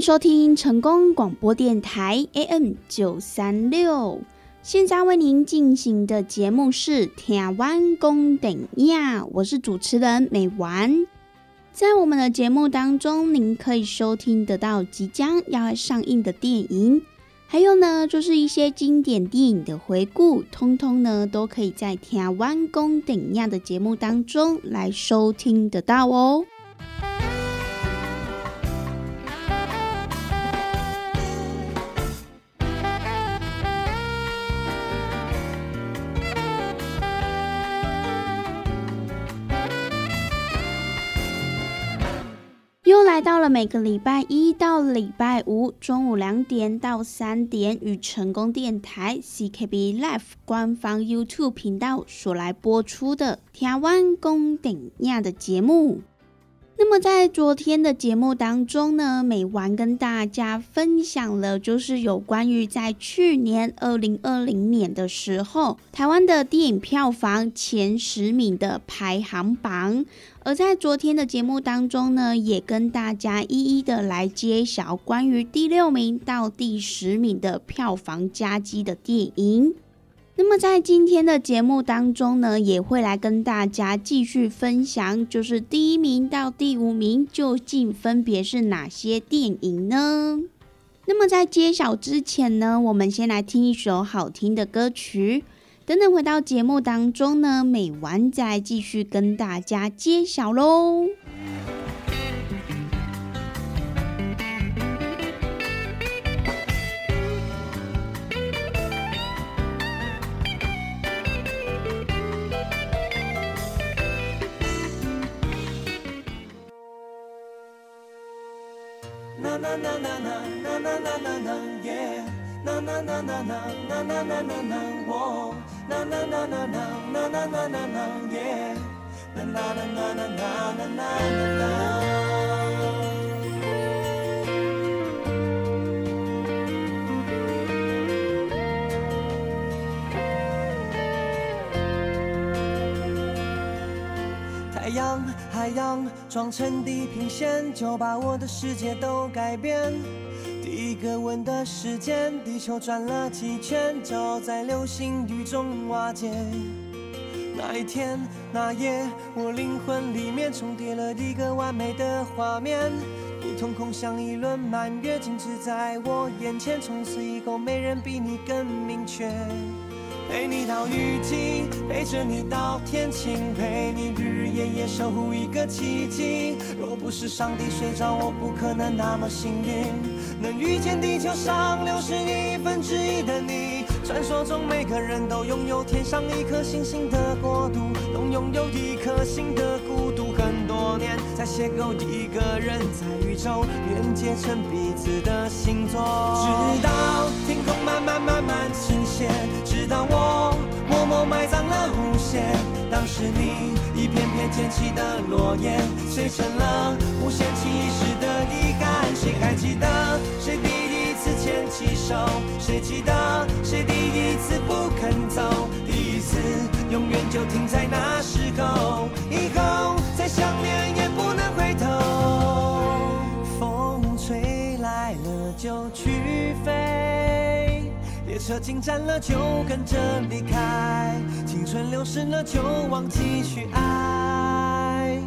收听成功广播电台 AM 九三六，现在为您进行的节目是《台湾公顶亚》，我是主持人美丸。在我们的节目当中，您可以收听得到即将要上映的电影，还有呢，就是一些经典电影的回顾，通通呢都可以在《台湾公顶亚》的节目当中来收听得到哦。到了每个礼拜一到礼拜五中午两点到三点，与成功电台 CKB Life 官方 YouTube 频道所来播出的台湾公顶亚的节目。那么在昨天的节目当中呢，美丸跟大家分享了，就是有关于在去年二零二零年的时候，台湾的电影票房前十名的排行榜。而在昨天的节目当中呢，也跟大家一一的来揭晓关于第六名到第十名的票房佳绩的电影。那么在今天的节目当中呢，也会来跟大家继续分享，就是第一名到第五名究竟分别是哪些电影呢？那么在揭晓之前呢，我们先来听一首好听的歌曲。等等回到节目当中呢，美完再继续跟大家揭晓喽。太阳，海洋撞成地平线，就把我的世界都改变。第一个吻的时间，地球转了几圈，就在流星雨中瓦解。那一天，那夜，我灵魂里面重叠了一个完美的画面。你瞳孔像一轮满月，静止在我眼前，从此以后没人比你更明确。陪你到雨季，陪着你到天晴，陪你日日夜夜守护一个奇迹。若不是上帝睡着，我不可能那么幸运，能遇见地球上六十亿分之一的你。传说中每个人都拥有天上一颗星星的国度，都拥有一颗心的孤独。很多年才邂逅一个人，在宇宙连接成彼此的星座，直到天空慢慢慢慢倾斜，当我默默埋葬了无限。当时你一片片捡起的落叶，碎成了无限期时的遗憾。谁还记得谁第一次牵起手？谁记得谁第一次不肯走？第一次永远就停在那时候，以后再想念也不能回头。风吹来了就去飞，车进站了就跟着离开，青春流逝了就忘记去爱。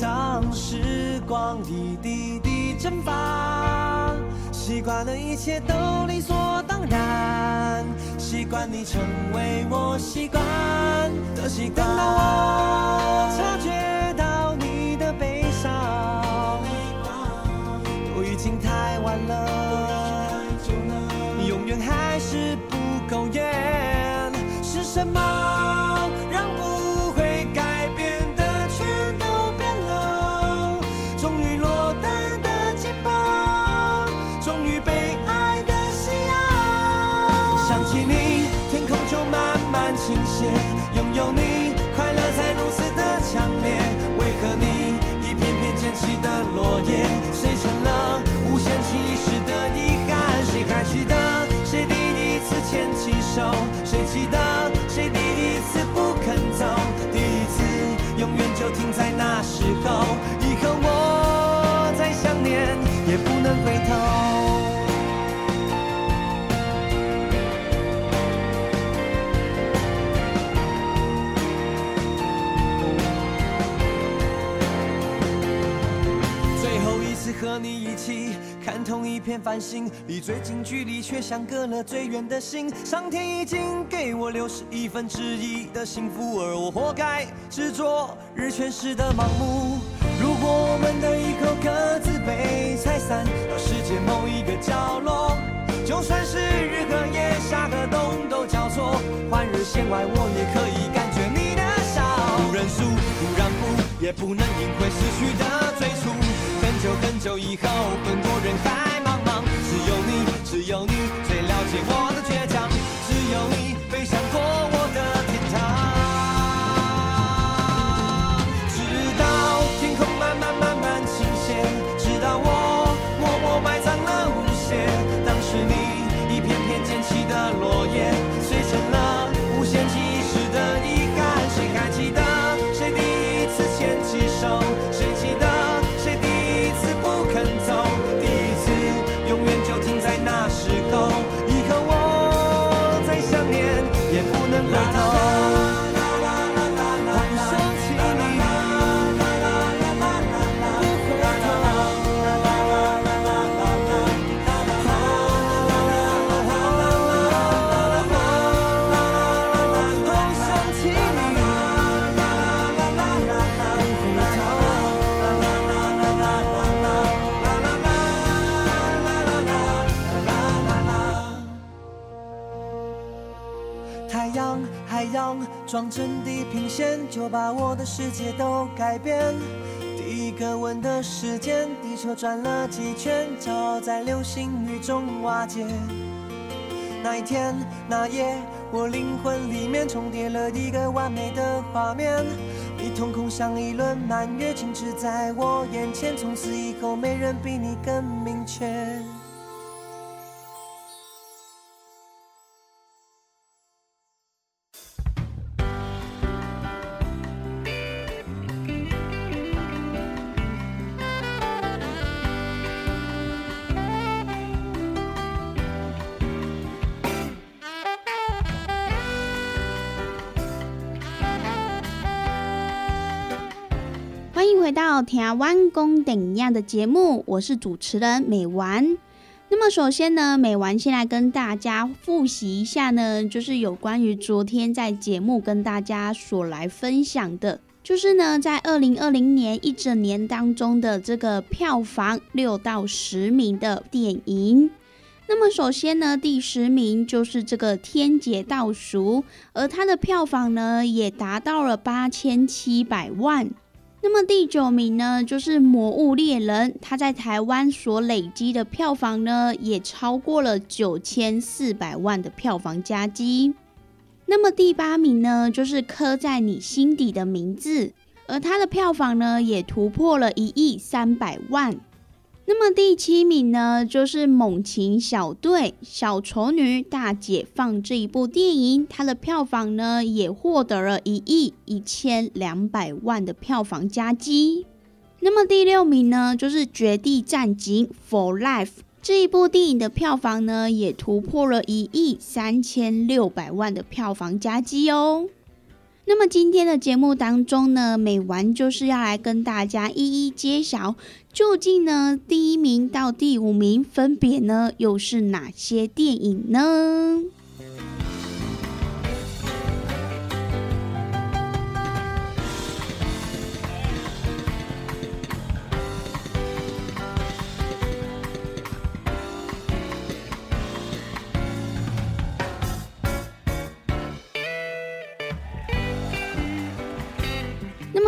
当时光一滴滴蒸发，习惯了一切都理所当然，习惯你成为我习惯的习惯。等到我察觉到你的悲伤，都已经太晚了，远还是不够远。是什么同一片繁星，离最近距离却相隔了最远的心。上天已经给我六十亿分之一的幸福，而我活该执着日全食的盲目。如果我们的以后各自被拆散到世界某一个角落，就算是日和夜、夏和冬都交错，换日线外我也可以感觉你的笑。不认输，不让步，也不能赢回失去的最初。很久很久以后，更多人海茫茫，只有你，只有你最了解我的倔强，只有你成地平线，就把我的世界都改变。第一个吻的时间，地球转了几圈，骄傲在流星雨中瓦解。那一天，那夜，我灵魂里面重叠了一个完美的画面。你瞳孔像一轮满月，静止在我眼前，从此以后没人比你更明确。回到台湾公顶样的节目，我是主持人美丸。那么首先呢，美丸先来跟大家复习一下呢，就是有关于昨天在节目跟大家所来分享的，就是呢，在二零二零年一整年当中的这个票房六到十名的电影。那么首先呢，第十名就是这个《天劫倒数》，而它的票房呢也达到了八千七百万。那么第九名呢，就是《魔物猎人》，他在台湾所累积的票房呢，也超过了九千四百万的票房佳绩。那么第八名呢，就是《刻在你心底的名字》，而它的票房呢，也突破了一亿三百万。那么第七名呢，就是《猛禽小队：小丑女大解放》这一部电影，它的票房呢也获得了一亿一千两百万的票房佳绩。那么第六名呢，就是《绝地战警：For Life》这一部电影的票房呢也突破了一亿三千六百万的票房佳绩哦。那么今天的节目当中呢，美完就是要来跟大家一一揭晓，究竟呢第一名到第五名分别呢又是哪些电影呢？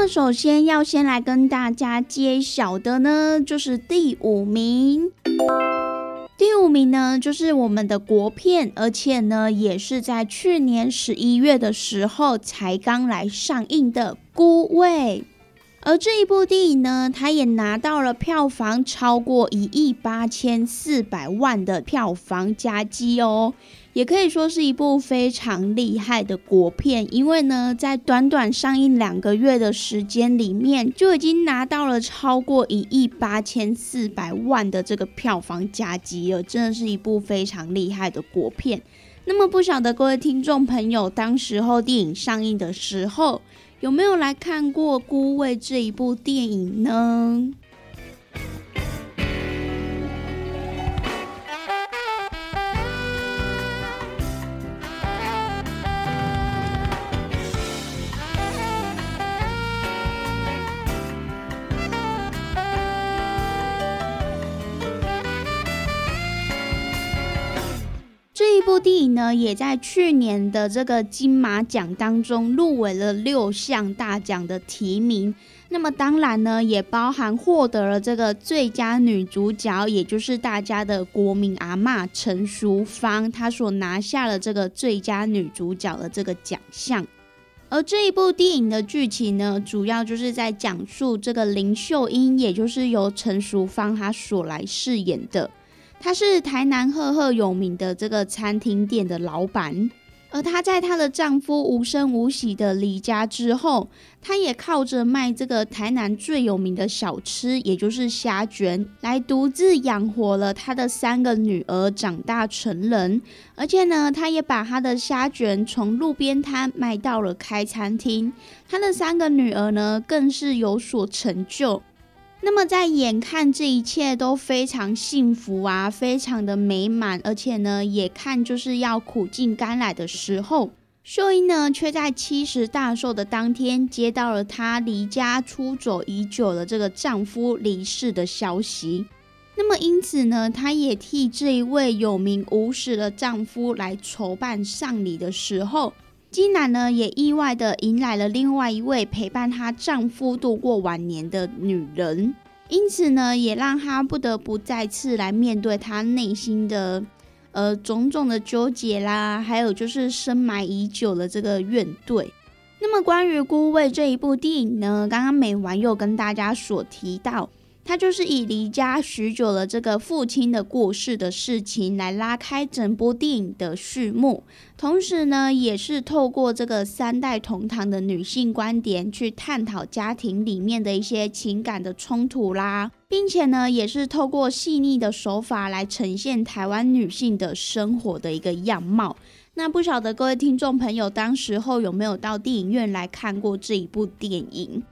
首先要先来跟大家揭晓的呢，就是第五名。第五名呢，就是我们的国片，而且呢，也是在去年十一月的时候才刚来上映的《孤味》。而这一部电影呢，它也拿到了票房超过一亿八千四百万的票房佳绩哦。也可以说是一部非常厉害的国片，因为呢，在短短上映两个月的时间里面，就已经拿到了超过一亿八千四百万的这个票房佳绩了，真的是一部非常厉害的国片。那么，不晓得各位听众朋友，当时候电影上映的时候，有没有来看过《孤味》这一部电影呢？部电影呢，也在去年的这个金马奖当中入围了六项大奖的提名。那么当然呢，也包含获得了这个最佳女主角，也就是大家的国民阿嬷陈淑芳，她所拿下了这个最佳女主角的这个奖项。而这一部电影的剧情呢，主要就是在讲述这个林秀英，也就是由陈淑芳她所来饰演的。她是台南赫赫有名的这个餐厅店的老板，而她在她的丈夫无声无息的离家之后，她也靠着卖这个台南最有名的小吃，也就是虾卷，来独自养活了她的三个女儿长大成人。而且呢，她也把她的虾卷从路边摊卖到了开餐厅，她的三个女儿呢，更是有所成就。那么，在眼看这一切都非常幸福啊，非常的美满，而且呢，也看就是要苦尽甘来的时候，秀英呢，却在七十大寿的当天，接到了她离家出走已久的这个丈夫离世的消息。那么因此呢，她也替这一位有名无实的丈夫来筹办丧礼的时候，金南呢也意外的迎来了另外一位陪伴她丈夫度过晚年的女人，因此呢，也让她不得不再次来面对她内心的呃种种的纠结啦，还有就是深埋已久的这个怨怼。那么关于《孤味》这一部电影呢，刚刚美完又跟大家所提到。他就是以离家许久了这个父亲的过世的事情来拉开整部电影的序幕，同时呢，也是透过这个三代同堂的女性观点去探讨家庭里面的一些情感的冲突啦，并且呢，也是透过细腻的手法来呈现台湾女性的生活的一个样貌。那不晓得各位听众朋友，当时候有没有到电影院来看过这一部电影？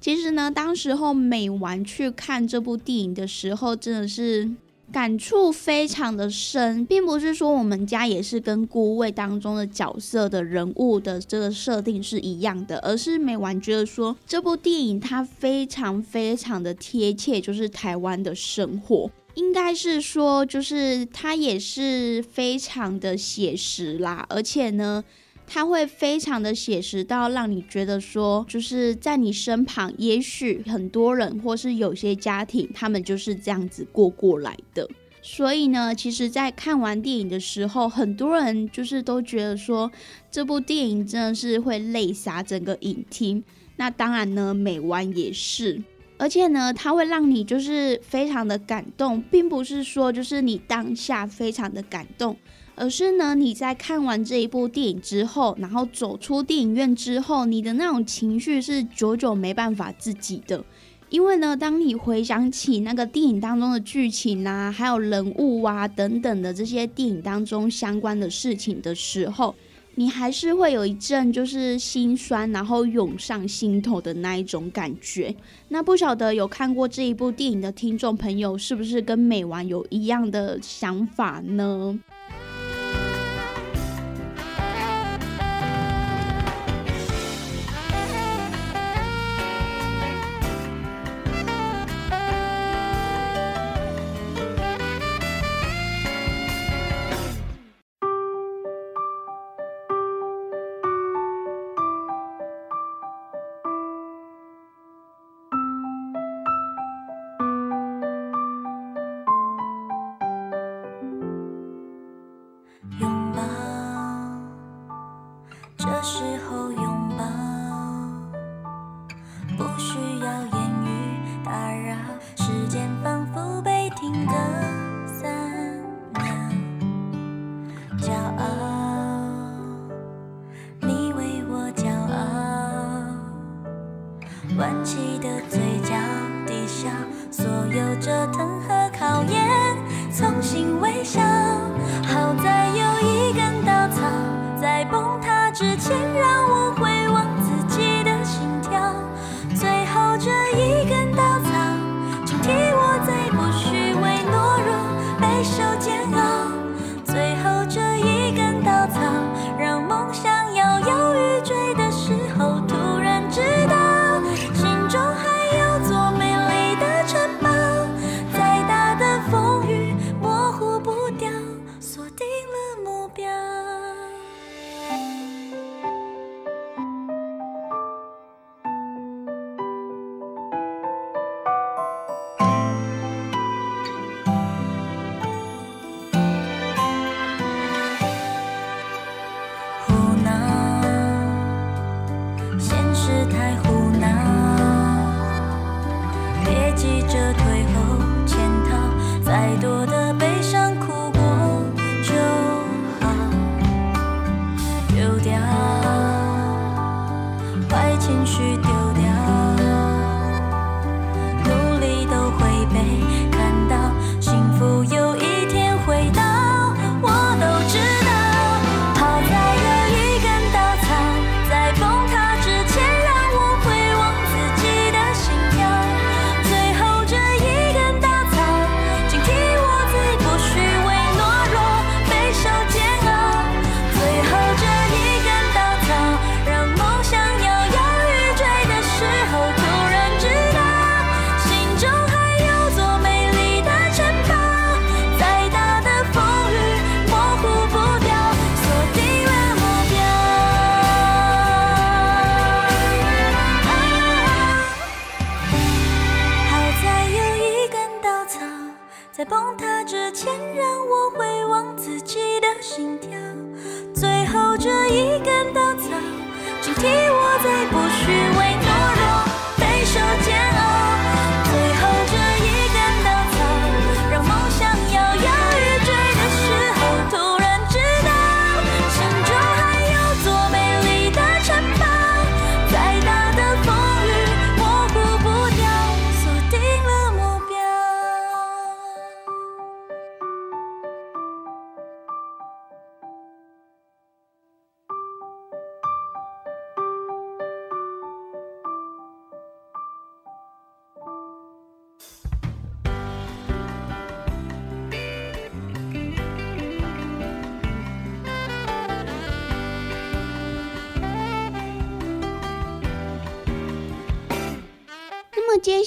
其实呢，当时候美完去看这部电影的时候，真的是感触非常的深，并不是说我们家也是跟孤位当中的角色的人物的这个设定是一样的，而是美完觉得说这部电影它非常非常的贴切，就是台湾的生活，应该是说就是它也是非常的写实啦，而且呢。它会非常的写实到让你觉得说，就是在你身旁，也许很多人或是有些家庭，他们就是这样子过过来的。所以呢，其实，在看完电影的时候，很多人就是都觉得说，这部电影真的是会泪洒整个影厅。那当然呢，美湾也是，而且呢，它会让你就是非常的感动，并不是说就是你当下非常的感动。而是呢，你在看完这一部电影之后，然后走出电影院之后，你的那种情绪是久久没办法自己的。因为呢，当你回想起那个电影当中的剧情啊，还有人物啊等等的这些电影当中相关的事情的时候，你还是会有一阵就是心酸，然后涌上心头的那一种感觉。那不晓得有看过这一部电影的听众朋友，是不是跟美完有一样的想法呢？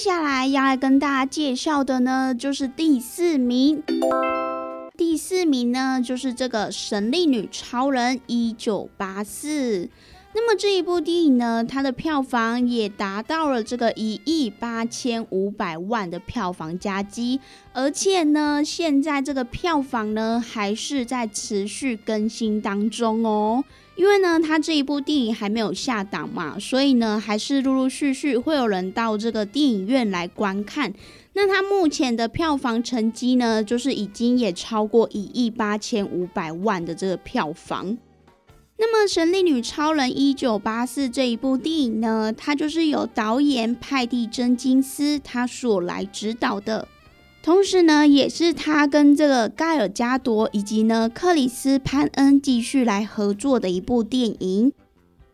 接下来要来跟大家介绍的呢，就是第四名。第四名呢，就是这个《神力女超人》一九八四。那么这一部电影呢，它的票房也达到了这个一亿八千五百万的票房佳绩，而且呢，现在这个票房呢还是在持续更新当中哦。因为呢，它这一部电影还没有下档嘛，所以呢，还是陆陆续续会有人到这个电影院来观看。那它目前的票房成绩呢，就是已经也超过一亿八千五百万的这个票房。那么，《神力女超人》一九八四这一部电影呢，它就是由导演派蒂真金斯他所来指导的，同时呢，也是他跟这个盖尔加朵以及呢克里斯潘恩继续来合作的一部电影。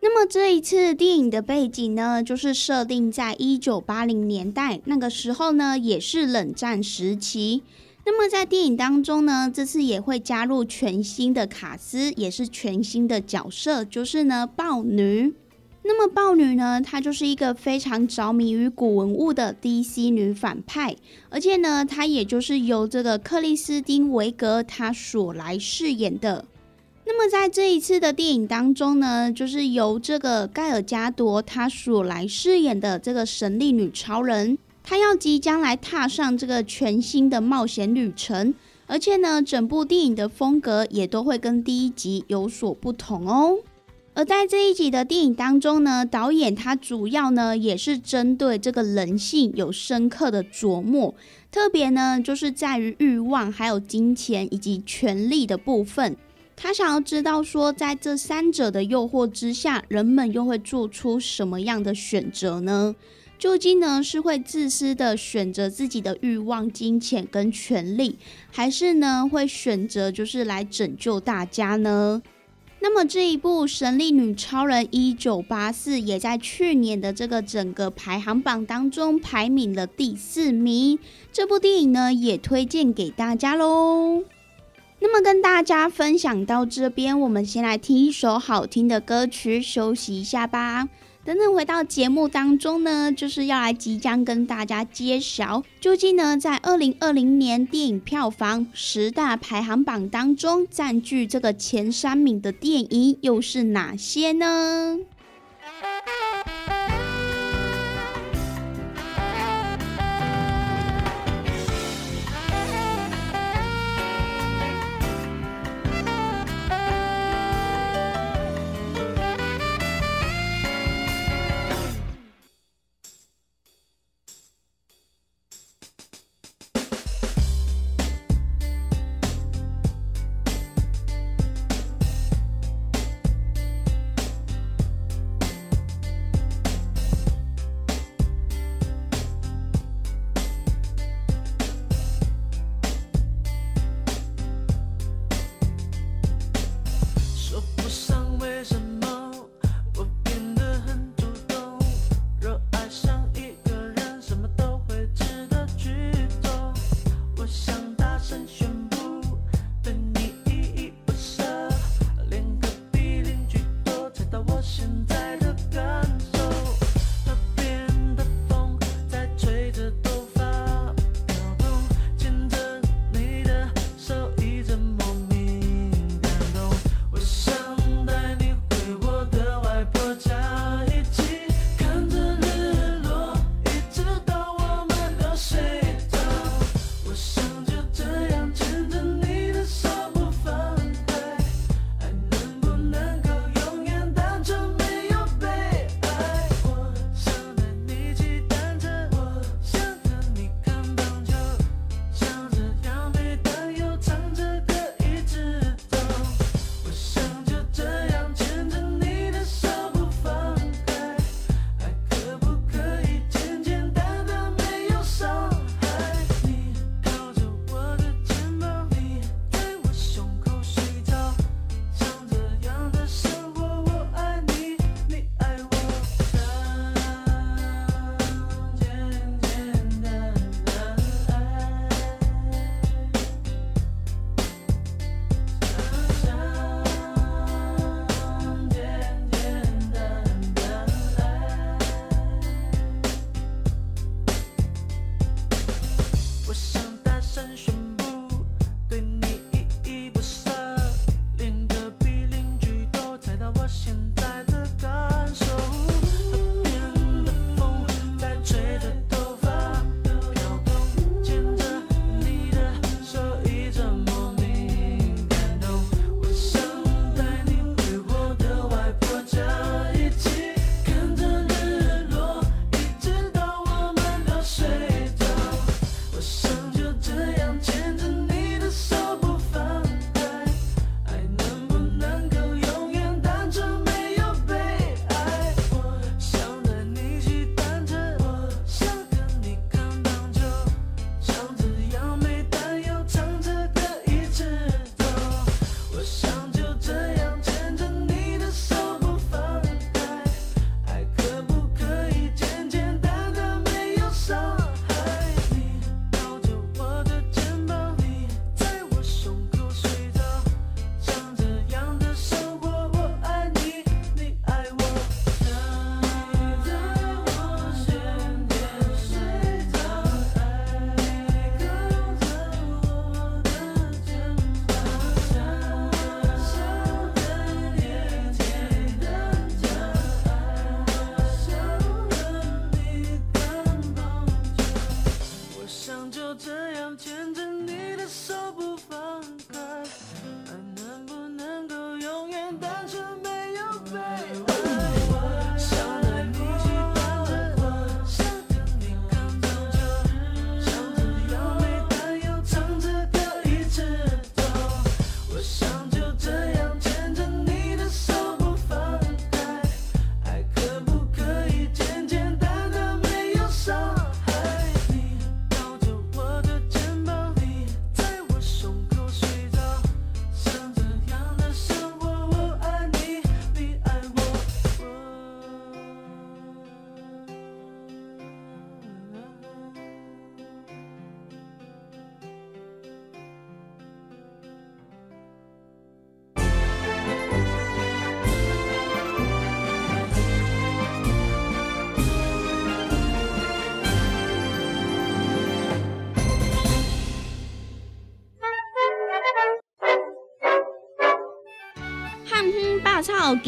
那么这一次电影的背景呢，就是设定在一九八零年代，那个时候呢，也是冷战时期。那么在电影当中呢，这次也会加入全新的卡司，也是全新的角色，就是呢豹女。那么豹女呢，她就是一个非常着迷于古文物的 DC 女反派，而且呢，她也就是由这个克里斯汀维格她所来饰演的。那么在这一次的电影当中呢，就是由这个盖尔加朵她所来饰演的这个神力女超人。他要即将来踏上这个全新的冒险旅程，而且呢，整部电影的风格也都会跟第一集有所不同哦。而在这一集的电影当中呢，导演他主要呢也是针对这个人性有深刻的琢磨，特别呢就是在于欲望、还有金钱以及权力的部分。他想要知道说，在这三者的诱惑之下，人们又会做出什么样的选择呢？究竟呢是会自私的选择自己的欲望、金钱跟权利，还是呢会选择就是来拯救大家呢？那么这一部《神力女超人》一九八四也在去年的这个整个排行榜当中排名了第四名。这部电影呢也推荐给大家喽。那么跟大家分享到这边，我们先来听一首好听的歌曲，休息一下吧。等等，回到节目当中呢，就是要来即将跟大家揭晓，究竟呢在二零二零年电影票房十大排行榜当中，占据这个前三名的电影又是哪些呢？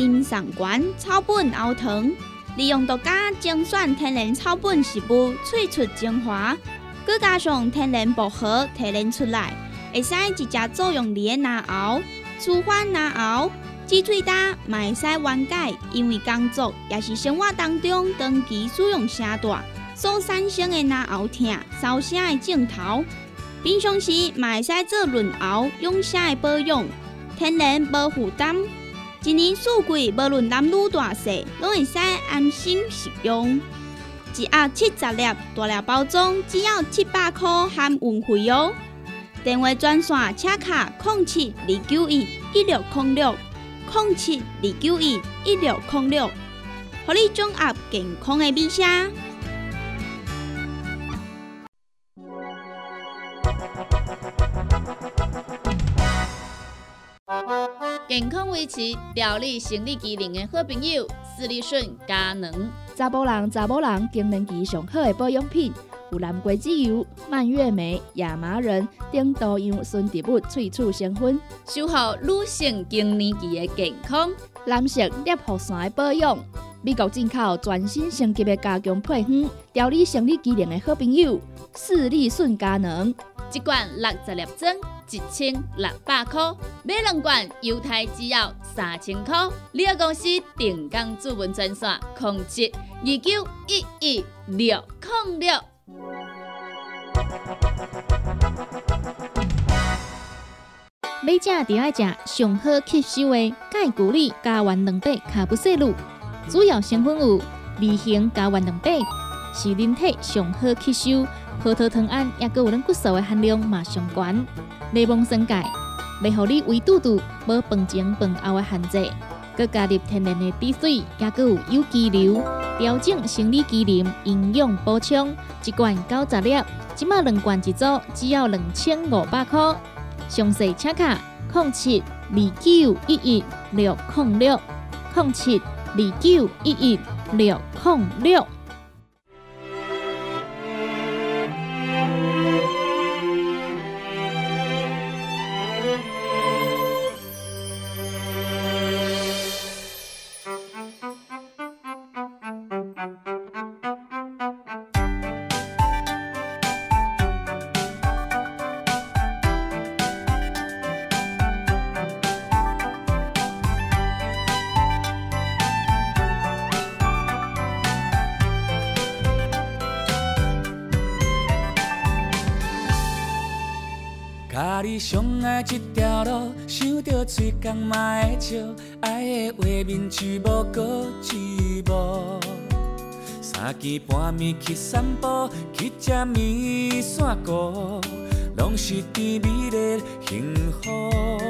百草金上馆草本熬汤，利用独家精选天然草本食物萃出精华，再加上天然薄荷提炼出来，会使一只作用力的拿熬，舒缓拿熬，鸡喙大，卖使缓解，因为工作也是生活当中长期使用声大所产生的拿熬痛、烧声的镜头。平常时卖使做润喉、养声的保养，天然无负担。一年四季，无论男女大小，拢会使安心食用。一盒七十粒，大粒包装只要七百块含运费哦。电话专线：车卡零七二九一一六零六零七二九一一六零六，互你掌握健康的美声。健康维持、调理生理机能的好朋友——斯利顺佳能。查甫人、查某人更年期上好的保养品，有蓝桂枝油、蔓越莓、亚麻仁等多样纯植物萃取成分，守护女性更年期的健康。男性尿护伞的保养，美国进口全新升级的加强配方，调理生理机能的好朋友——斯利顺佳能。一罐六十粒装，一千六百块；买两罐，犹太只要三千块。你个公司定岗主文专线：控制二九一一六零六。每食就要食上好吸收的钙骨力加完两百卡布西露，主要成分有二型加完两百，是人体上好吸收。葡萄糖胺也佮有咱骨素的含量嘛上悬，内蒙生钙，袂互你胃肚肚无饭前饭后的限制，佮加入天然的滴水，也佮有有机硫，调整生理机能，营养补充，一罐九十粒，即马两罐一组，只要两千五百块。详细请卡零七二九一一六零六零七二九一一六零六。一条路，想着嘴角嘛会笑，爱的画面一幕搁一幕。三更半暝去散步，去吃面线糊，拢是甜蜜的幸福。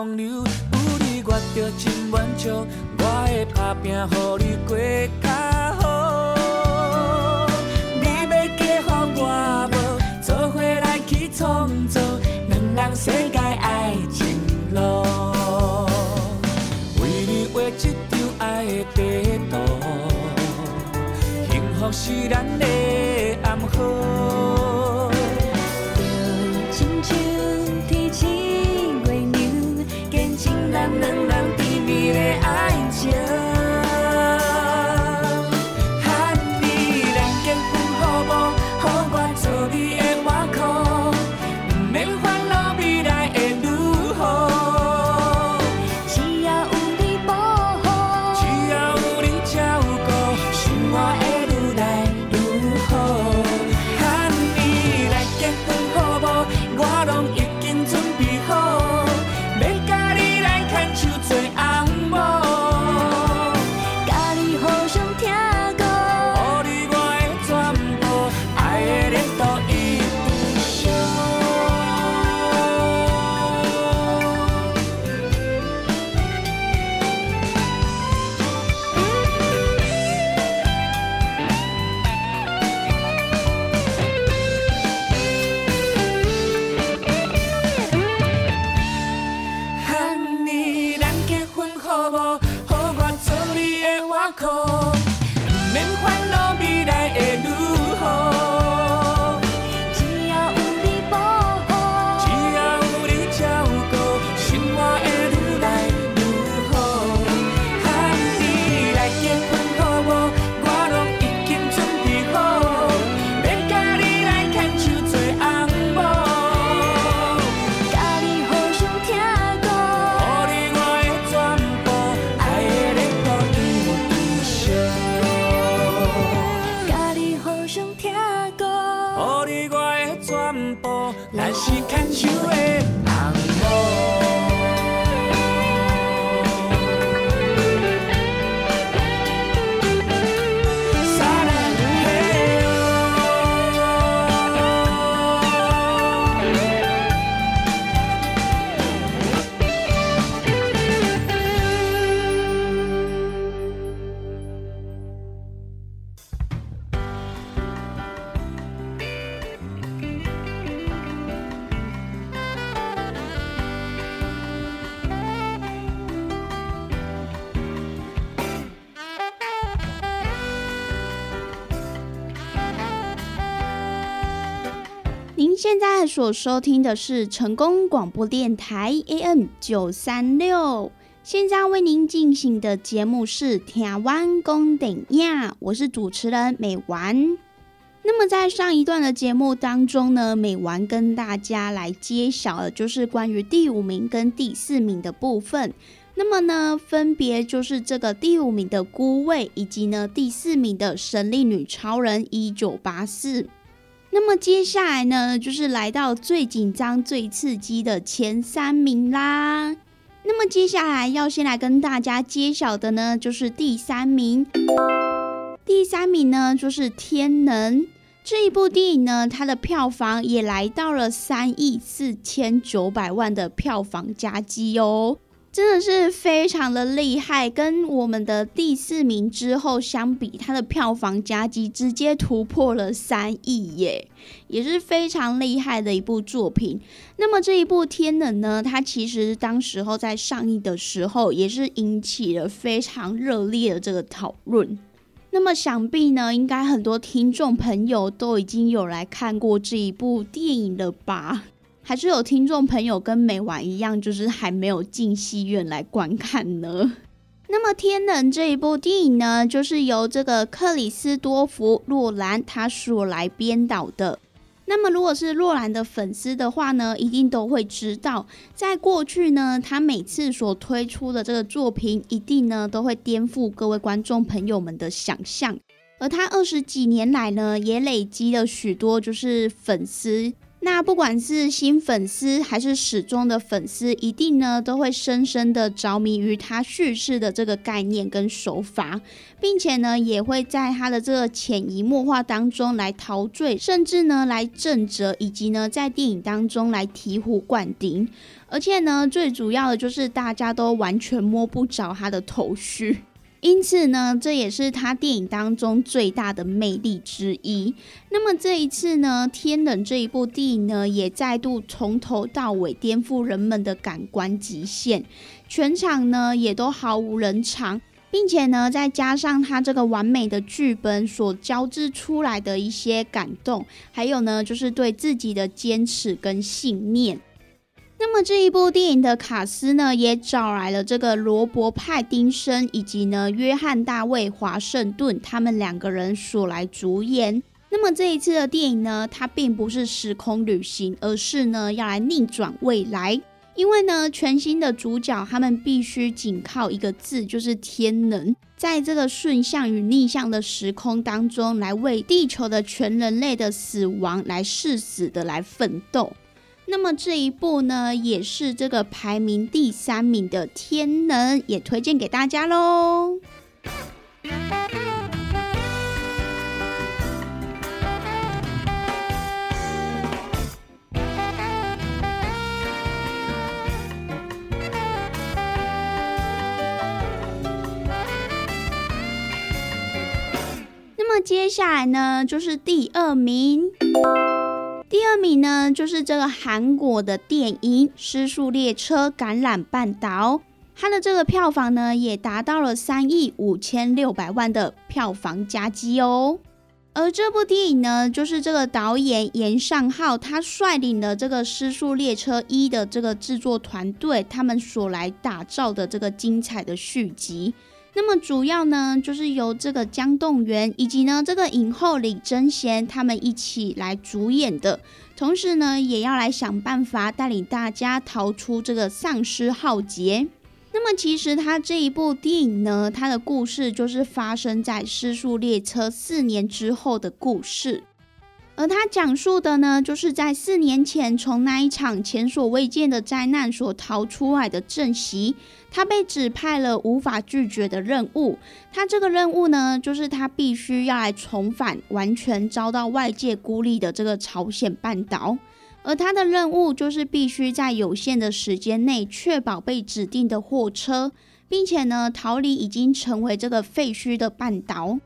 风流，有你我着真满足，我会打拼，予你过较好。你要嫁予我无？做伙来去创造两人世界爱情路。为你画一张爱的地图，幸福是咱的暗号。所收听的是成功广播电台 AM 九三六，现在为您进行的节目是《台湾公顶亚》，我是主持人美丸。那么在上一段的节目当中呢，美丸跟大家来揭晓的就是关于第五名跟第四名的部分。那么呢，分别就是这个第五名的孤位，以及呢第四名的神力女超人一九八四。那么接下来呢，就是来到最紧张、最刺激的前三名啦。那么接下来要先来跟大家揭晓的呢，就是第三名。第三名呢，就是《天能》这一部电影呢，它的票房也来到了三亿四千九百万的票房佳绩哦。真的是非常的厉害，跟我们的第四名之后相比，它的票房佳绩直接突破了三亿耶，也是非常厉害的一部作品。那么这一部《天能》呢，它其实当时候在上映的时候，也是引起了非常热烈的这个讨论。那么想必呢，应该很多听众朋友都已经有来看过这一部电影了吧？还是有听众朋友跟美晚一样，就是还没有进戏院来观看呢？那么《天能》这一部电影呢，就是由这个克里斯多夫·洛兰他所来编导的。那么如果是洛兰的粉丝的话呢，一定都会知道，在过去呢，他每次所推出的这个作品，一定呢都会颠覆各位观众朋友们的想象。而他二十几年来呢，也累积了许多就是粉丝。那不管是新粉丝还是始终的粉丝，一定呢都会深深的着迷于他叙事的这个概念跟手法，并且呢也会在他的这个潜移默化当中来陶醉，甚至呢来震折，以及呢在电影当中来醍醐灌顶。而且呢，最主要的就是大家都完全摸不着他的头绪。因此呢，这也是他电影当中最大的魅力之一。那么这一次呢，《天冷》这一部电影呢，也再度从头到尾颠覆人们的感官极限，全场呢也都毫无人场。并且呢，再加上他这个完美的剧本所交织出来的一些感动，还有呢，就是对自己的坚持跟信念。那么这一部电影的卡斯呢，也找来了这个罗伯·派丁森以及呢约翰·大卫·华盛顿，他们两个人所来主演。那么这一次的电影呢，它并不是时空旅行，而是呢要来逆转未来。因为呢，全新的主角他们必须仅靠一个字，就是天能，在这个顺向与逆向的时空当中，来为地球的全人类的死亡来誓死的来奋斗。那么这一部呢，也是这个排名第三名的《天能》，也推荐给大家喽。那么接下来呢，就是第二名。第二名呢，就是这个韩国的电影《失速列车：橄榄半岛》，它的这个票房呢也达到了三亿五千六百万的票房佳绩哦。而这部电影呢，就是这个导演严尚浩他率领的这个《失速列车一》的这个制作团队，他们所来打造的这个精彩的续集。那么主要呢，就是由这个姜栋元以及呢这个影后李贞贤他们一起来主演的，同时呢也要来想办法带领大家逃出这个丧尸浩劫。那么其实他这一部电影呢，它的故事就是发生在失速列车四年之后的故事。而他讲述的呢，就是在四年前从那一场前所未见的灾难所逃出来的郑熙，他被指派了无法拒绝的任务。他这个任务呢，就是他必须要来重返完全遭到外界孤立的这个朝鲜半岛，而他的任务就是必须在有限的时间内确保被指定的货车，并且呢逃离已经成为这个废墟的半岛。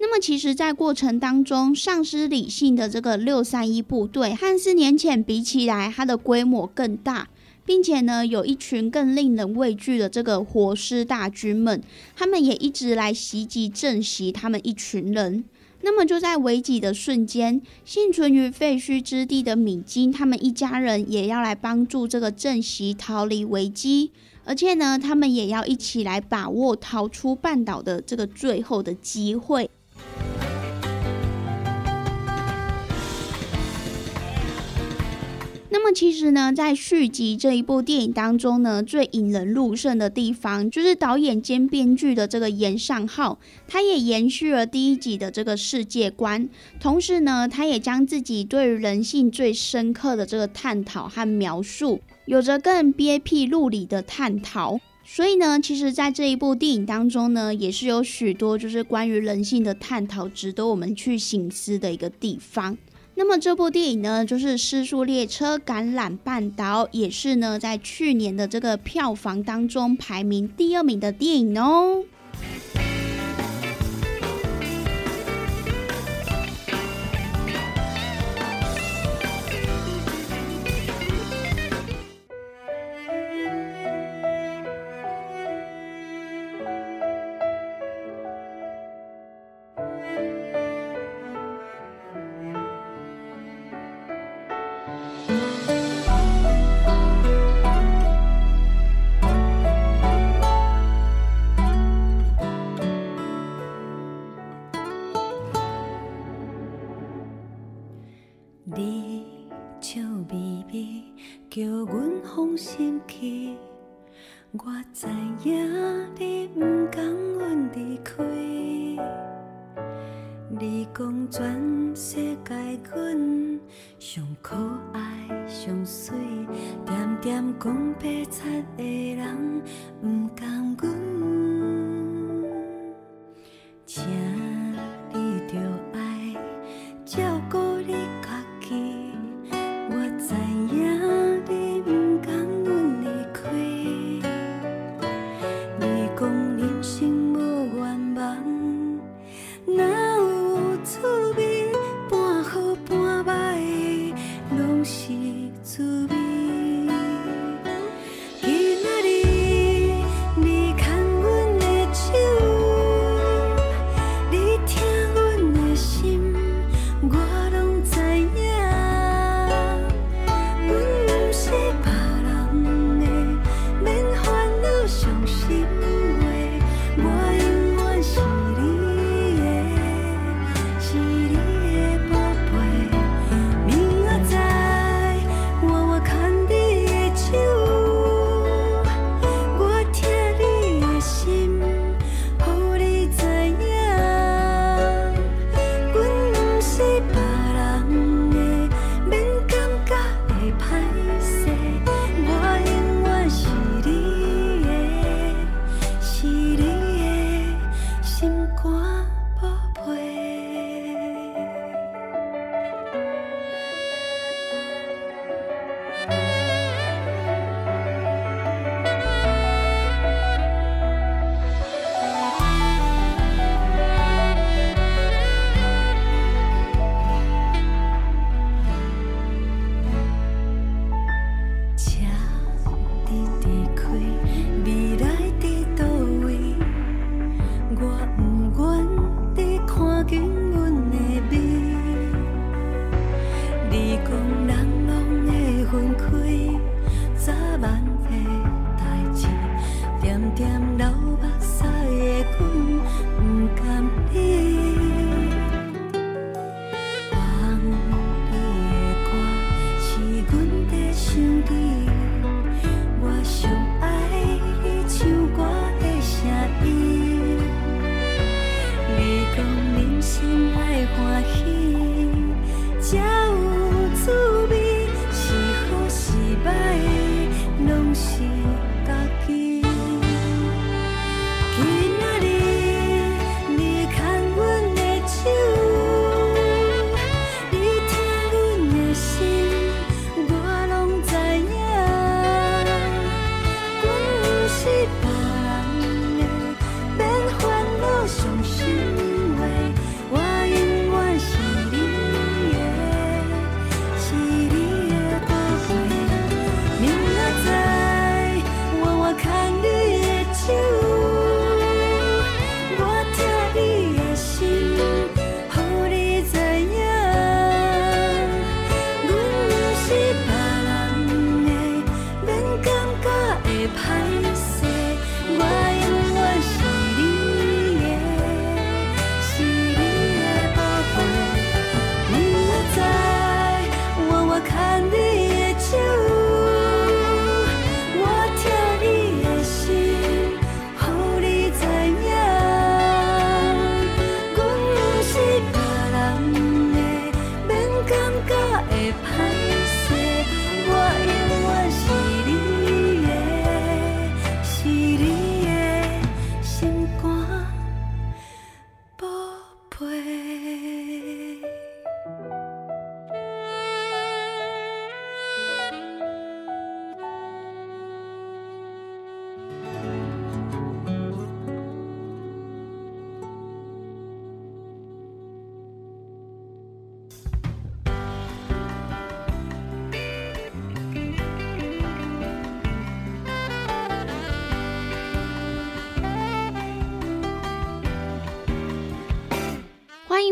那么其实，在过程当中，丧失理性的这个六三一部队和四年前比起来，它的规模更大，并且呢，有一群更令人畏惧的这个活尸大军们，他们也一直来袭击正袭他们一群人。那么就在危急的瞬间，幸存于废墟之地的米金他们一家人也要来帮助这个正袭逃离危机，而且呢，他们也要一起来把握逃出半岛的这个最后的机会。那么其实呢，在续集这一部电影当中呢，最引人入胜的地方，就是导演兼编剧的这个严尚浩，他也延续了第一集的这个世界观，同时呢，他也将自己对于人性最深刻的这个探讨和描述，有着更憋僻入里的探讨。所以呢，其实，在这一部电影当中呢，也是有许多就是关于人性的探讨，值得我们去醒思的一个地方。那么这部电影呢，就是《失速列车：橄榄半岛》，也是呢在去年的这个票房当中排名第二名的电影哦。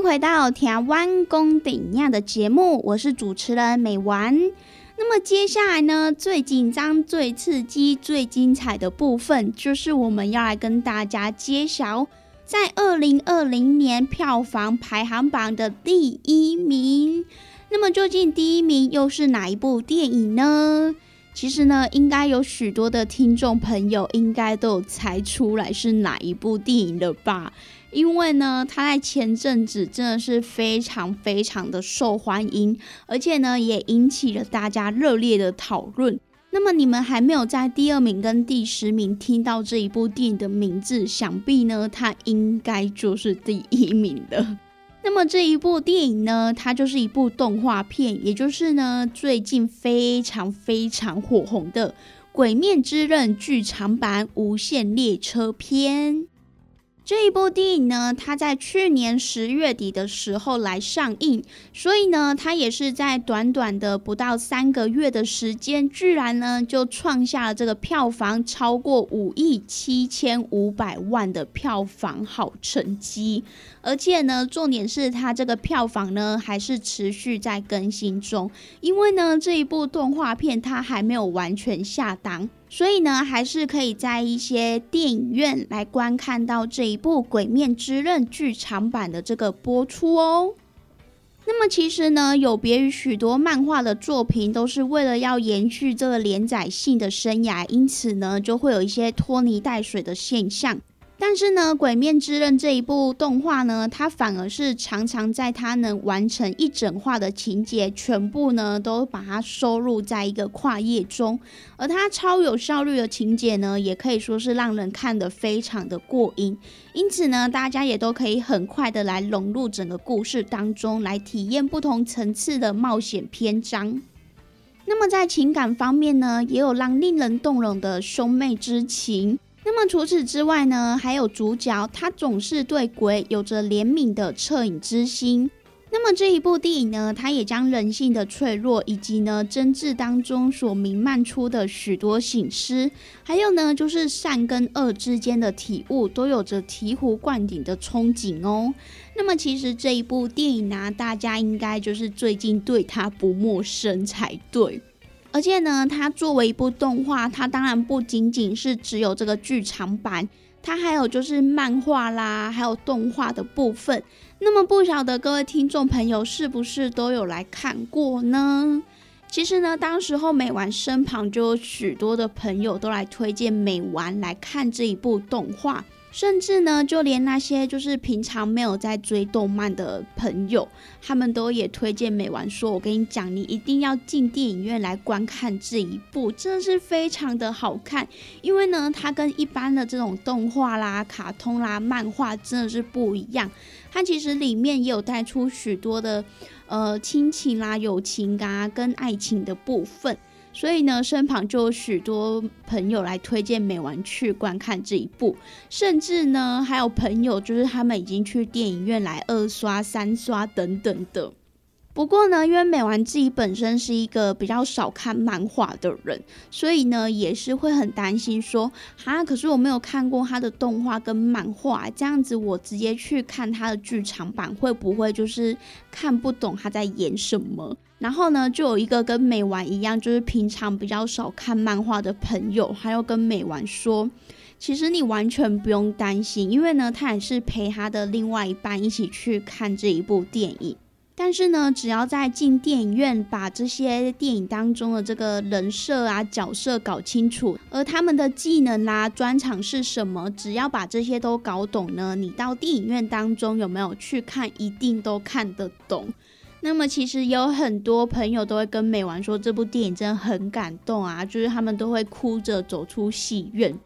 回到《台湾公顶亚》的节目，我是主持人美丸。那么接下来呢，最紧张、最刺激、最精彩的部分，就是我们要来跟大家揭晓，在二零二零年票房排行榜的第一名。那么究竟第一名又是哪一部电影呢？其实呢，应该有许多的听众朋友应该都有猜出来是哪一部电影了吧？因为呢，它在前阵子真的是非常非常的受欢迎，而且呢，也引起了大家热烈的讨论。那么你们还没有在第二名跟第十名听到这一部电影的名字，想必呢，它应该就是第一名的。那么这一部电影呢，它就是一部动画片，也就是呢最近非常非常火红的《鬼面之刃》剧场版《无限列车篇》。这一部电影呢，它在去年十月底的时候来上映，所以呢，它也是在短短的不到三个月的时间，居然呢就创下了这个票房超过五亿七千五百万的票房好成绩。而且呢，重点是它这个票房呢还是持续在更新中，因为呢这一部动画片它还没有完全下档。所以呢，还是可以在一些电影院来观看到这一部《鬼面之刃》剧场版的这个播出哦。那么其实呢，有别于许多漫画的作品，都是为了要延续这个连载性的生涯，因此呢，就会有一些拖泥带水的现象。但是呢，《鬼面之刃》这一部动画呢，它反而是常常在它能完成一整话的情节，全部呢都把它收入在一个跨页中，而它超有效率的情节呢，也可以说是让人看得非常的过瘾。因此呢，大家也都可以很快的来融入整个故事当中，来体验不同层次的冒险篇章。那么在情感方面呢，也有让令人动容的兄妹之情。那么除此之外呢，还有主角，他总是对鬼有着怜悯的恻隐之心。那么这一部电影呢，它也将人性的脆弱，以及呢真挚当中所弥漫出的许多醒思，还有呢就是善跟恶之间的体悟，都有着醍醐灌顶的憧憬哦。那么其实这一部电影呢，大家应该就是最近对它不陌生才对。而且呢，它作为一部动画，它当然不仅仅是只有这个剧场版，它还有就是漫画啦，还有动画的部分。那么不晓得各位听众朋友是不是都有来看过呢？其实呢，当时候美丸身旁就有许多的朋友都来推荐美丸来看这一部动画。甚至呢，就连那些就是平常没有在追动漫的朋友，他们都也推荐美丸说：“我跟你讲，你一定要进电影院来观看这一部，真的是非常的好看。因为呢，它跟一般的这种动画啦、卡通啦、漫画真的是不一样。它其实里面也有带出许多的呃亲情啦、友情啊跟爱情的部分。”所以呢，身旁就有许多朋友来推荐美丸去观看这一部，甚至呢，还有朋友就是他们已经去电影院来二刷、三刷等等的。不过呢，因为美丸自己本身是一个比较少看漫画的人，所以呢，也是会很担心说，哈，可是我没有看过他的动画跟漫画，这样子我直接去看他的剧场版，会不会就是看不懂他在演什么？然后呢，就有一个跟美丸一样，就是平常比较少看漫画的朋友，还要跟美丸说，其实你完全不用担心，因为呢，他也是陪他的另外一半一起去看这一部电影。但是呢，只要在进电影院把这些电影当中的这个人设啊、角色搞清楚，而他们的技能啦、专长是什么，只要把这些都搞懂呢，你到电影院当中有没有去看，一定都看得懂。那么其实有很多朋友都会跟美丸说，这部电影真的很感动啊，就是他们都会哭着走出戏院。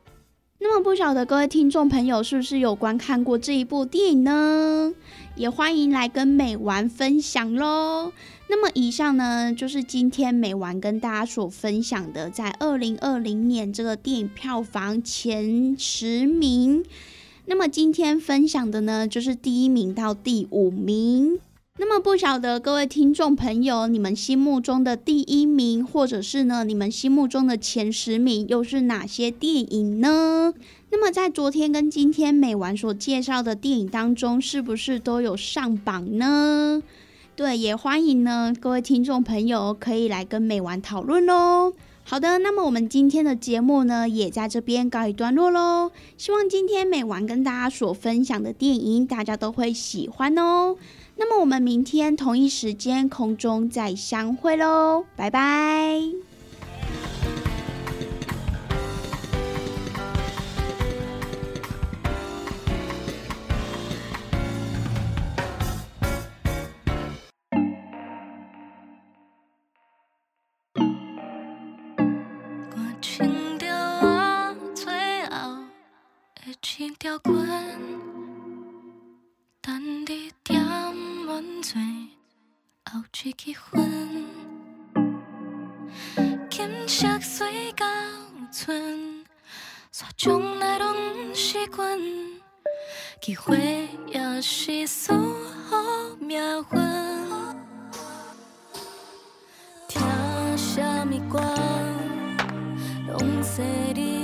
那么不晓得各位听众朋友是不是有观看过这一部电影呢？也欢迎来跟美丸分享喽。那么以上呢，就是今天美丸跟大家所分享的，在二零二零年这个电影票房前十名。那么今天分享的呢，就是第一名到第五名。那么不晓得各位听众朋友，你们心目中的第一名，或者是呢，你们心目中的前十名又是哪些电影呢？那么在昨天跟今天美完所介绍的电影当中，是不是都有上榜呢？对，也欢迎呢各位听众朋友可以来跟美完讨论喽。好的，那么我们今天的节目呢，也在这边告一段落喽。希望今天美完跟大家所分享的电影，大家都会喜欢哦。那么我们明天同一时间空中再相会喽，拜拜。是阮，机会也是输予命运。听什么歌？拢说你